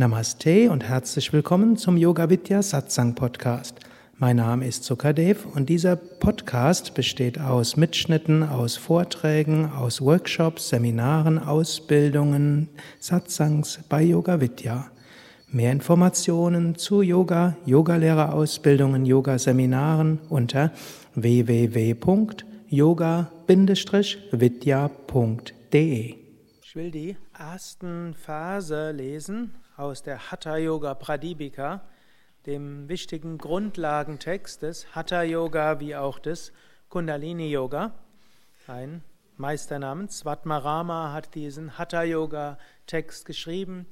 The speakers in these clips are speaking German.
Namaste und herzlich willkommen zum Yoga Vidya Satsang Podcast. Mein Name ist Sukadev und dieser Podcast besteht aus Mitschnitten, aus Vorträgen, aus Workshops, Seminaren, Ausbildungen, Satsangs bei Yoga Vidya. Mehr Informationen zu Yoga, Yogalehrerausbildungen, Yoga-Seminaren unter www.yoga-vidya.de. Ich will die ersten Verse lesen aus der Hatha Yoga Pradipika, dem wichtigen Grundlagentext des Hatha Yoga wie auch des Kundalini Yoga. Ein Meister namens Svatmarama hat diesen Hatha Yoga Text geschrieben,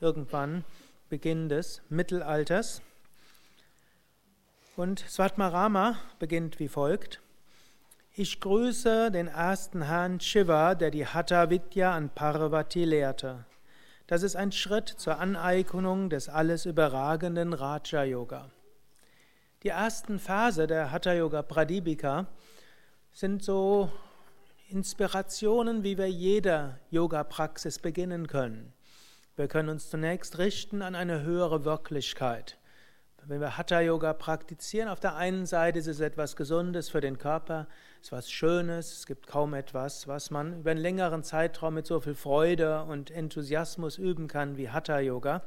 irgendwann Beginn des Mittelalters. Und Svatmarama beginnt wie folgt. Ich grüße den ersten Herrn Shiva, der die Hatha Vidya an Parvati lehrte. Das ist ein Schritt zur Aneignung des alles überragenden Raja Yoga. Die ersten Phase der Hatha Yoga Pradipika sind so Inspirationen, wie wir jeder Yoga-Praxis beginnen können. Wir können uns zunächst richten an eine höhere Wirklichkeit. Wenn wir Hatha Yoga praktizieren, auf der einen Seite ist es etwas Gesundes für den Körper, es ist was Schönes, es gibt kaum etwas, was man über einen längeren Zeitraum mit so viel Freude und Enthusiasmus üben kann wie Hatha Yoga,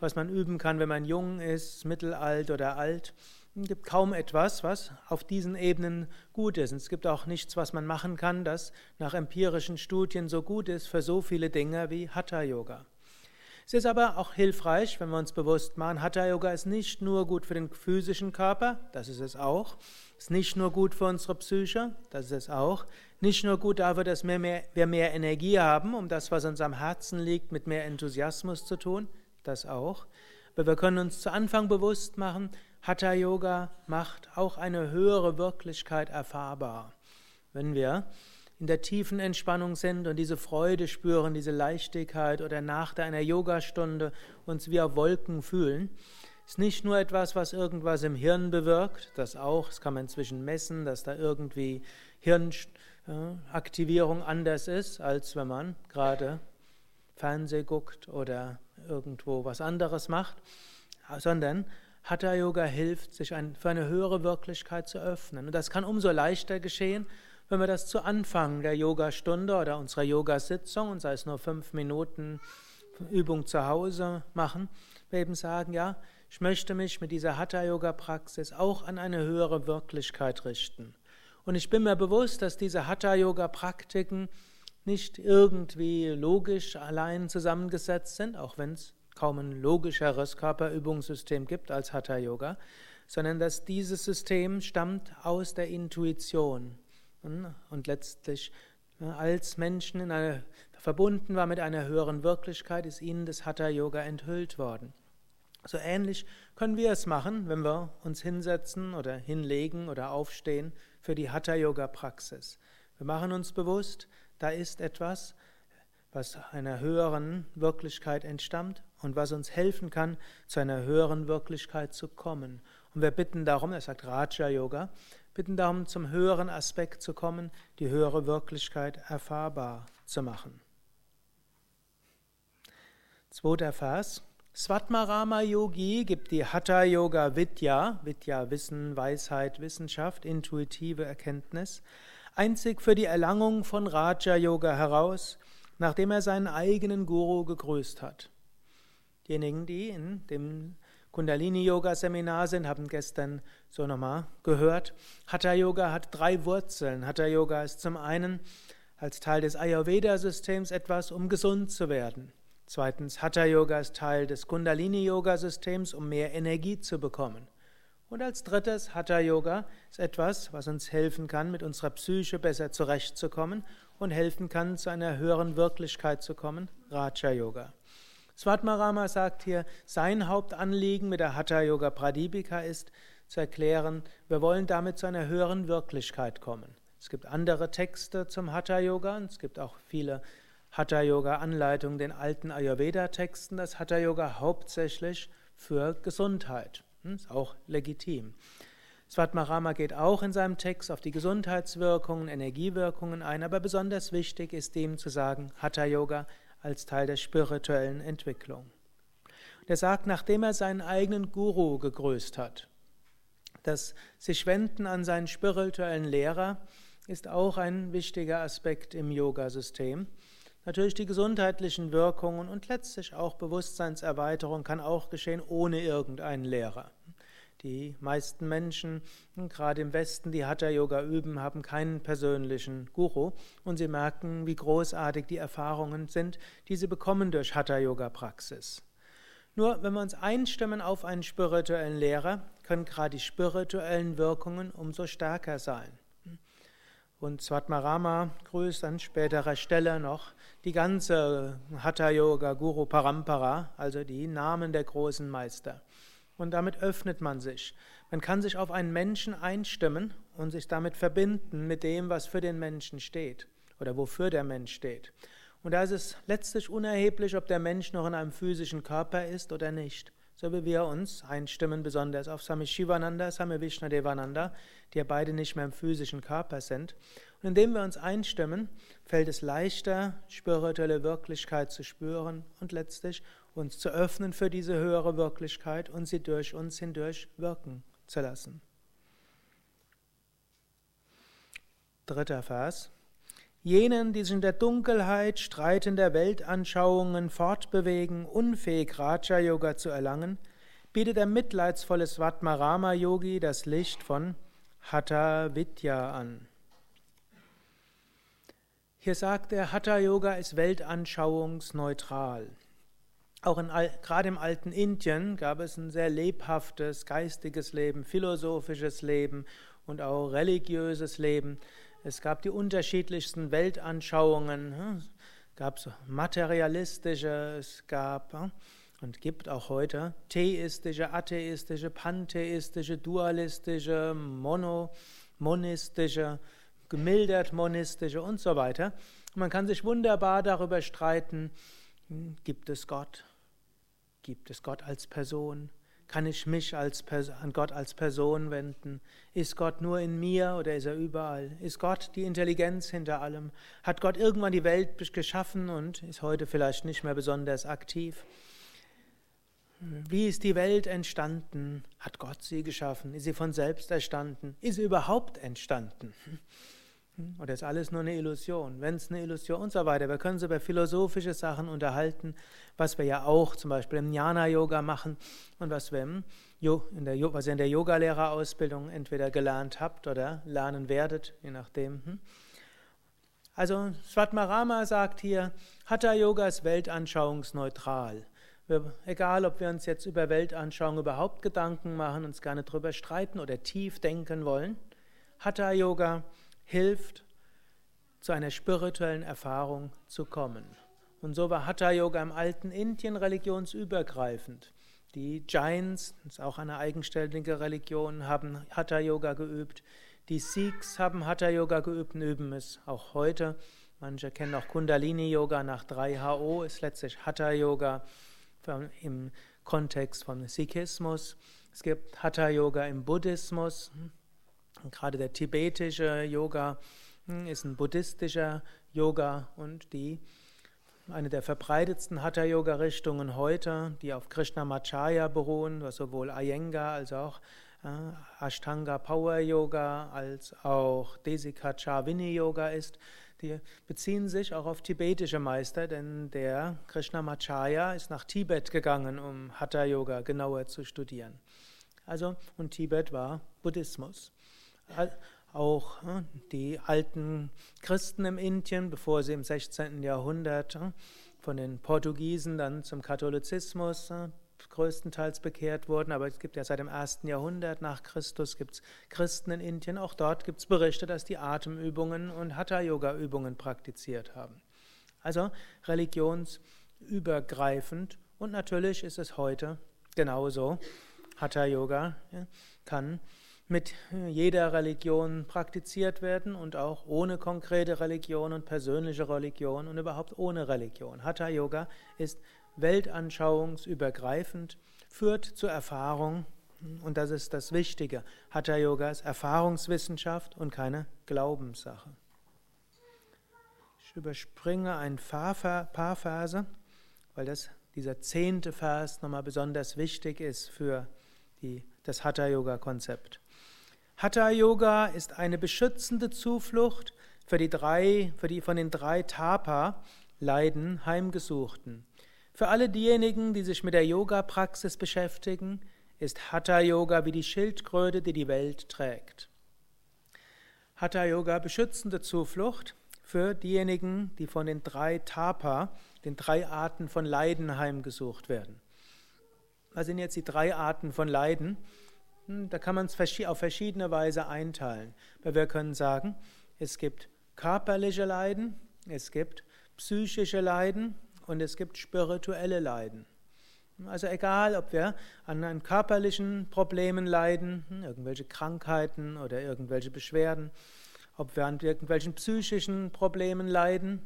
was man üben kann, wenn man jung ist, mittelalt oder alt. Es gibt kaum etwas, was auf diesen Ebenen gut ist. Und es gibt auch nichts, was man machen kann, das nach empirischen Studien so gut ist für so viele Dinge wie Hatha Yoga. Es ist aber auch hilfreich, wenn wir uns bewusst machen, Hatha Yoga ist nicht nur gut für den physischen Körper, das ist es auch, ist nicht nur gut für unsere Psyche, das ist es auch, nicht nur gut dafür, dass wir mehr, wir mehr Energie haben, um das, was uns am Herzen liegt, mit mehr Enthusiasmus zu tun, das auch, aber wir können uns zu Anfang bewusst machen, Hatha Yoga macht auch eine höhere Wirklichkeit erfahrbar. Wenn wir in der tiefen Entspannung sind und diese Freude spüren, diese Leichtigkeit oder nach einer Yogastunde uns wie auf Wolken fühlen, ist nicht nur etwas, was irgendwas im Hirn bewirkt, das auch, das kann man inzwischen messen, dass da irgendwie Hirnaktivierung anders ist, als wenn man gerade Fernseh guckt oder irgendwo was anderes macht, sondern Hatha Yoga hilft, sich für eine höhere Wirklichkeit zu öffnen. Und das kann umso leichter geschehen, wenn wir das zu Anfang der Yogastunde oder unserer Yogasitzung, und sei es nur fünf Minuten Übung zu Hause machen, wir eben sagen, ja, ich möchte mich mit dieser Hatha-Yoga-Praxis auch an eine höhere Wirklichkeit richten. Und ich bin mir bewusst, dass diese Hatha-Yoga-Praktiken nicht irgendwie logisch allein zusammengesetzt sind, auch wenn es kaum ein logischeres Körperübungssystem gibt als Hatha-Yoga, sondern dass dieses System stammt aus der Intuition und letztlich als Menschen in eine, verbunden war mit einer höheren Wirklichkeit, ist ihnen das Hatha Yoga enthüllt worden. So ähnlich können wir es machen, wenn wir uns hinsetzen oder hinlegen oder aufstehen für die Hatha Yoga Praxis. Wir machen uns bewusst, da ist etwas, was einer höheren Wirklichkeit entstammt und was uns helfen kann, zu einer höheren Wirklichkeit zu kommen. Und wir bitten darum, er sagt Raja Yoga, bitten darum, zum höheren Aspekt zu kommen, die höhere Wirklichkeit erfahrbar zu machen. Zweiter Vers. Svatmarama Yogi gibt die Hatha Yoga Vidya, Vidya Wissen, Weisheit, Wissenschaft, intuitive Erkenntnis, einzig für die Erlangung von Raja Yoga heraus, nachdem er seinen eigenen Guru gegrüßt hat. Diejenigen, die in dem Kundalini-Yoga-Seminar sind, haben gestern so nochmal gehört. Hatha-Yoga hat drei Wurzeln. Hatha-Yoga ist zum einen als Teil des Ayurveda-Systems etwas, um gesund zu werden. Zweitens, Hatha-Yoga ist Teil des Kundalini-Yoga-Systems, um mehr Energie zu bekommen. Und als drittes, Hatha-Yoga ist etwas, was uns helfen kann, mit unserer Psyche besser zurechtzukommen und helfen kann, zu einer höheren Wirklichkeit zu kommen, Raja-Yoga. Svatmarama sagt hier, sein Hauptanliegen mit der Hatha Yoga Pradipika ist zu erklären, wir wollen damit zu einer höheren Wirklichkeit kommen. Es gibt andere Texte zum Hatha Yoga und es gibt auch viele Hatha Yoga Anleitungen den alten Ayurveda Texten, das Hatha Yoga hauptsächlich für Gesundheit. Hm, ist auch legitim. Svatmarama geht auch in seinem Text auf die Gesundheitswirkungen, Energiewirkungen ein, aber besonders wichtig ist dem zu sagen, Hatha Yoga als Teil der spirituellen Entwicklung. Der sagt, nachdem er seinen eigenen Guru gegrüßt hat, das sich wenden an seinen spirituellen Lehrer ist auch ein wichtiger Aspekt im Yoga-System. Natürlich die gesundheitlichen Wirkungen und letztlich auch Bewusstseinserweiterung kann auch geschehen ohne irgendeinen Lehrer. Die meisten Menschen, gerade im Westen, die Hatha Yoga üben, haben keinen persönlichen Guru und sie merken, wie großartig die Erfahrungen sind, die sie bekommen durch Hatha Yoga Praxis. Nur wenn wir uns einstimmen auf einen spirituellen Lehrer, können gerade die spirituellen Wirkungen umso stärker sein. Und Swatmarama grüßt an späterer Stelle noch die ganze Hatha Yoga Guru Parampara, also die Namen der großen Meister. Und damit öffnet man sich. Man kann sich auf einen Menschen einstimmen und sich damit verbinden mit dem, was für den Menschen steht oder wofür der Mensch steht. Und da ist es letztlich unerheblich, ob der Mensch noch in einem physischen Körper ist oder nicht. So wie wir uns einstimmen, besonders auf Sami Shivananda, Sami Vishnadevananda, die ja beide nicht mehr im physischen Körper sind. Und indem wir uns einstimmen, fällt es leichter, spirituelle Wirklichkeit zu spüren und letztlich uns zu öffnen für diese höhere Wirklichkeit und sie durch uns hindurch wirken zu lassen. Dritter Vers. Jenen, die sich in der Dunkelheit streitender Weltanschauungen fortbewegen, unfähig Raja Yoga zu erlangen, bietet der mitleidsvolle Svatmarama Yogi das Licht von Hatha Vidya an. Hier sagt er, Hatha Yoga ist weltanschauungsneutral. Auch in, gerade im alten Indien gab es ein sehr lebhaftes geistiges Leben, philosophisches Leben und auch religiöses Leben. Es gab die unterschiedlichsten Weltanschauungen. Es gab so materialistische, es gab und gibt auch heute theistische, atheistische, pantheistische, dualistische, mono, monistische, gemildert monistische und so weiter. man kann sich wunderbar darüber streiten, hm, gibt es Gott? Gibt es Gott als Person? Kann ich mich als an Gott als Person wenden? Ist Gott nur in mir oder ist er überall? Ist Gott die Intelligenz hinter allem? Hat Gott irgendwann die Welt geschaffen und ist heute vielleicht nicht mehr besonders aktiv? Wie ist die Welt entstanden? Hat Gott sie geschaffen? Ist sie von selbst entstanden? Ist sie überhaupt entstanden? Oder ist alles nur eine Illusion? Wenn es eine Illusion und so weiter. Wir können uns über philosophische Sachen unterhalten, was wir ja auch zum Beispiel im Jnana-Yoga machen und was, wir in der, was ihr in der Yogalehrerausbildung entweder gelernt habt oder lernen werdet, je nachdem. Hm? Also Svatmarama sagt hier, Hatha Yoga ist weltanschauungsneutral. Wir, egal, ob wir uns jetzt über Weltanschauung überhaupt Gedanken machen, uns gerne drüber streiten oder tief denken wollen, Hatha Yoga hilft, zu einer spirituellen Erfahrung zu kommen. Und so war Hatha Yoga im alten Indien religionsübergreifend. Die Jains, das ist auch eine eigenständige Religion, haben Hatha Yoga geübt. Die Sikhs haben Hatha Yoga geübt und üben es auch heute. Manche kennen auch Kundalini Yoga nach 3HO, ist letztlich Hatha Yoga im Kontext von Sikhismus. Es gibt Hatha Yoga im Buddhismus. Gerade der tibetische Yoga hm, ist ein buddhistischer Yoga und die eine der verbreitetsten Hatha-Yoga-Richtungen heute, die auf Krishnamacharya beruhen, was sowohl Iyengar als auch äh, Ashtanga Power Yoga als auch Desika Chavini Yoga ist, die beziehen sich auch auf tibetische Meister, denn der Krishnamacharya ist nach Tibet gegangen, um Hatha Yoga genauer zu studieren. Also und Tibet war Buddhismus. Auch hm, die alten Christen im Indien, bevor sie im 16. Jahrhundert hm, von den Portugiesen dann zum Katholizismus hm, größtenteils bekehrt wurden, aber es gibt ja seit dem ersten Jahrhundert nach Christus gibt Christen in Indien. Auch dort gibt es Berichte, dass die Atemübungen und Hatha-Yoga-Übungen praktiziert haben. Also religionsübergreifend und natürlich ist es heute genauso. Hatha-Yoga kann mit jeder Religion praktiziert werden und auch ohne konkrete Religion und persönliche Religion und überhaupt ohne Religion. Hatha Yoga ist weltanschauungsübergreifend, führt zur Erfahrung und das ist das Wichtige. Hatha Yoga ist Erfahrungswissenschaft und keine Glaubenssache. Ich überspringe ein paar Verse, weil das dieser zehnte Vers nochmal besonders wichtig ist für die, das Hatha-Yoga-Konzept. Hatha-Yoga ist eine beschützende Zuflucht für die drei, für die von den drei Tapa-Leiden Heimgesuchten. Für alle diejenigen, die sich mit der Yoga-Praxis beschäftigen, ist Hatha-Yoga wie die Schildkröte, die die Welt trägt. Hatha-Yoga beschützende Zuflucht für diejenigen, die von den drei Tapa, den drei Arten von Leiden heimgesucht werden. Was sind jetzt die drei Arten von Leiden? Hm, da kann man es auf verschiedene Weise einteilen. Weil wir können sagen, es gibt körperliche Leiden, es gibt psychische Leiden und es gibt spirituelle Leiden. Also egal, ob wir an körperlichen Problemen leiden, hm, irgendwelche Krankheiten oder irgendwelche Beschwerden, ob wir an irgendwelchen psychischen Problemen leiden,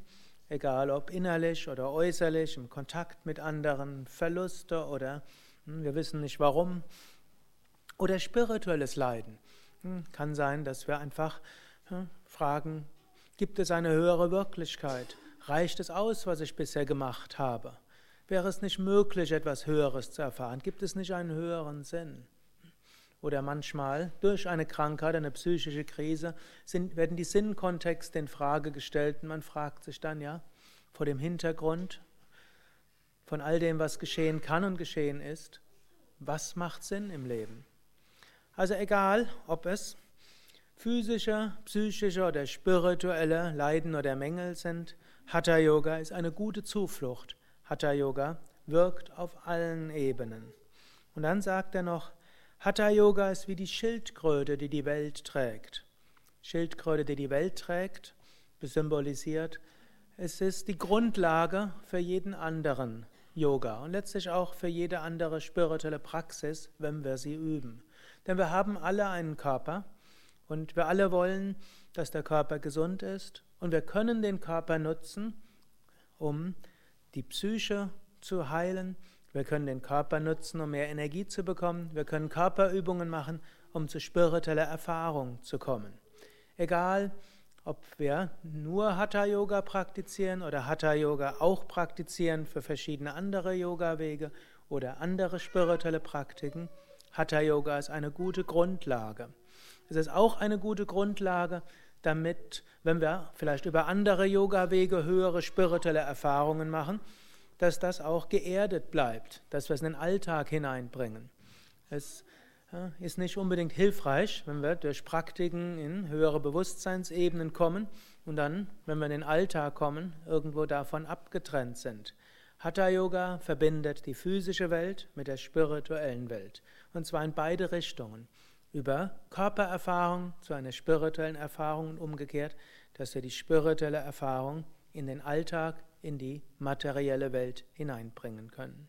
egal ob innerlich oder äußerlich, im Kontakt mit anderen, Verluste oder hm, wir wissen nicht warum, oder spirituelles Leiden. Hm, kann sein, dass wir einfach fragen, gibt es eine höhere Wirklichkeit? Reicht es aus, was ich bisher gemacht habe? Wäre es nicht möglich, etwas Höheres zu erfahren? Gibt es nicht einen höheren Sinn? Oder manchmal durch eine Krankheit, eine psychische Krise, sind, werden die Sinnkontexte in Frage gestellt und man fragt sich dann, ja, vor dem Hintergrund von all dem, was geschehen kann und geschehen ist, was macht Sinn im Leben? Also egal, ob es physische, psychische oder spirituelle Leiden oder Mängel sind, Hatha Yoga ist eine gute Zuflucht. Hatha Yoga wirkt auf allen Ebenen. Und dann sagt er noch, Hatha Yoga ist wie die Schildkröte, die die Welt trägt. Schildkröte, die die Welt trägt, symbolisiert, es ist die Grundlage für jeden anderen Yoga und letztlich auch für jede andere spirituelle Praxis, wenn wir sie üben. Denn wir haben alle einen Körper und wir alle wollen, dass der Körper gesund ist und wir können den Körper nutzen, um die Psyche zu heilen, wir können den Körper nutzen, um mehr Energie zu bekommen. Wir können Körperübungen machen, um zu spiritueller Erfahrung zu kommen. Egal, ob wir nur Hatha-Yoga praktizieren oder Hatha-Yoga auch praktizieren für verschiedene andere Yoga-Wege oder andere spirituelle Praktiken, Hatha-Yoga ist eine gute Grundlage. Es ist auch eine gute Grundlage, damit, wenn wir vielleicht über andere Yoga-Wege höhere spirituelle Erfahrungen machen, dass das auch geerdet bleibt, dass wir es in den Alltag hineinbringen. Es ist nicht unbedingt hilfreich, wenn wir durch Praktiken in höhere Bewusstseinsebenen kommen und dann, wenn wir in den Alltag kommen, irgendwo davon abgetrennt sind. Hatha Yoga verbindet die physische Welt mit der spirituellen Welt und zwar in beide Richtungen. Über Körpererfahrung zu einer spirituellen Erfahrung und umgekehrt, dass wir die spirituelle Erfahrung in den Alltag in die materielle Welt hineinbringen können.